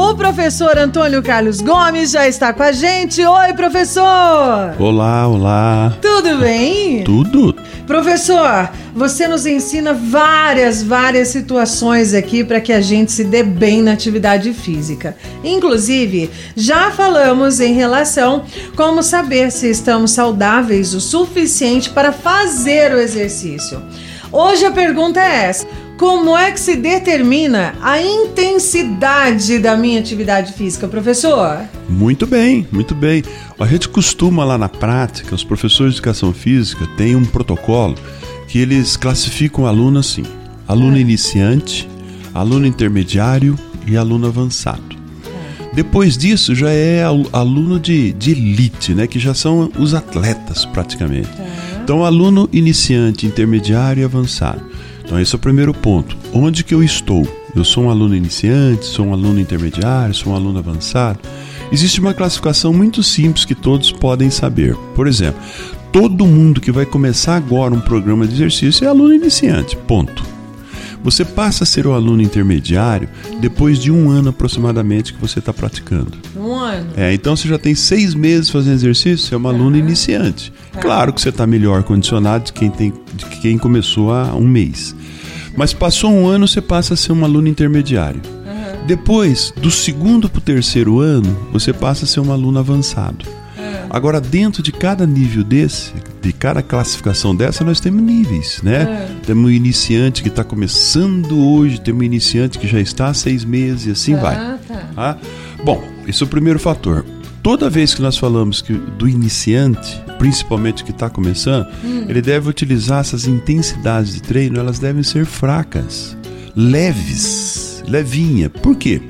O professor Antônio Carlos Gomes já está com a gente. Oi, professor! Olá, olá. Tudo bem? Tudo. Professor, você nos ensina várias, várias situações aqui para que a gente se dê bem na atividade física. Inclusive, já falamos em relação como saber se estamos saudáveis o suficiente para fazer o exercício. Hoje a pergunta é essa: como é que se determina a intensidade da minha atividade física, professor? Muito bem, muito bem. A gente costuma lá na prática, os professores de educação física têm um protocolo que eles classificam aluno assim: aluno é. iniciante, aluno intermediário e aluno avançado. É. Depois disso já é aluno de, de elite, né? Que já são os atletas praticamente. É. Então, aluno iniciante, intermediário e avançado. Então esse é o primeiro ponto. Onde que eu estou? Eu sou um aluno iniciante, sou um aluno intermediário, sou um aluno avançado? Existe uma classificação muito simples que todos podem saber. Por exemplo, todo mundo que vai começar agora um programa de exercício é aluno iniciante. Ponto. Você passa a ser o aluno intermediário depois de um ano aproximadamente que você está praticando. Um ano? É, então você já tem seis meses fazendo exercício, você é um aluno iniciante. Claro que você está melhor condicionado de quem, tem, de quem começou há um mês. Mas passou um ano, você passa a ser um aluno intermediário. Uhum. Depois, do segundo para o terceiro ano, você passa a ser um aluno avançado. Agora, dentro de cada nível desse, de cada classificação dessa, nós temos níveis, né? Uhum. Temos um iniciante que está começando hoje, temos um iniciante que já está há seis meses e assim vai. Tá. Ah, bom, esse é o primeiro fator toda vez que nós falamos que do iniciante, principalmente que está começando, hum. ele deve utilizar essas intensidades de treino, elas devem ser fracas, leves, levinha. Por quê?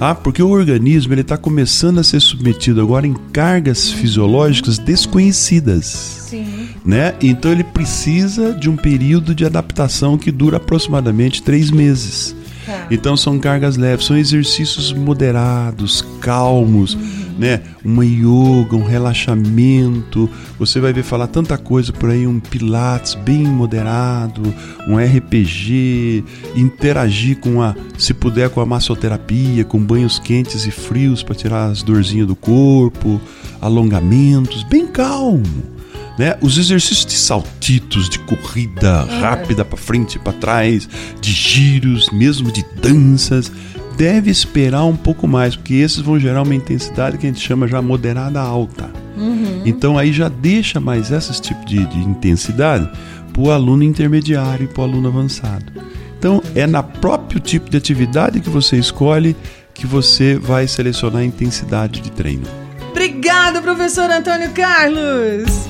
Ah, porque o organismo ele está começando a ser submetido agora em cargas fisiológicas desconhecidas. Sim. Né? Então ele precisa de um período de adaptação que dura aproximadamente três meses. Tá. Então são cargas leves, são exercícios moderados, calmos. Uhum né? Uma yoga, um relaxamento. Você vai ver falar tanta coisa por aí, um pilates bem moderado, um RPG, interagir com a, se puder, com a massoterapia, com banhos quentes e frios para tirar as dorzinhas do corpo, alongamentos, bem calmo. Né? Os exercícios de saltitos, de corrida é. rápida para frente e para trás, de giros, mesmo de danças, deve esperar um pouco mais, porque esses vão gerar uma intensidade que a gente chama já moderada alta. Uhum. Então aí já deixa mais esse tipo de, de intensidade para o aluno intermediário e para o aluno avançado. Então é na próprio tipo de atividade que você escolhe que você vai selecionar a intensidade de treino. Obrigada, professor Antônio Carlos.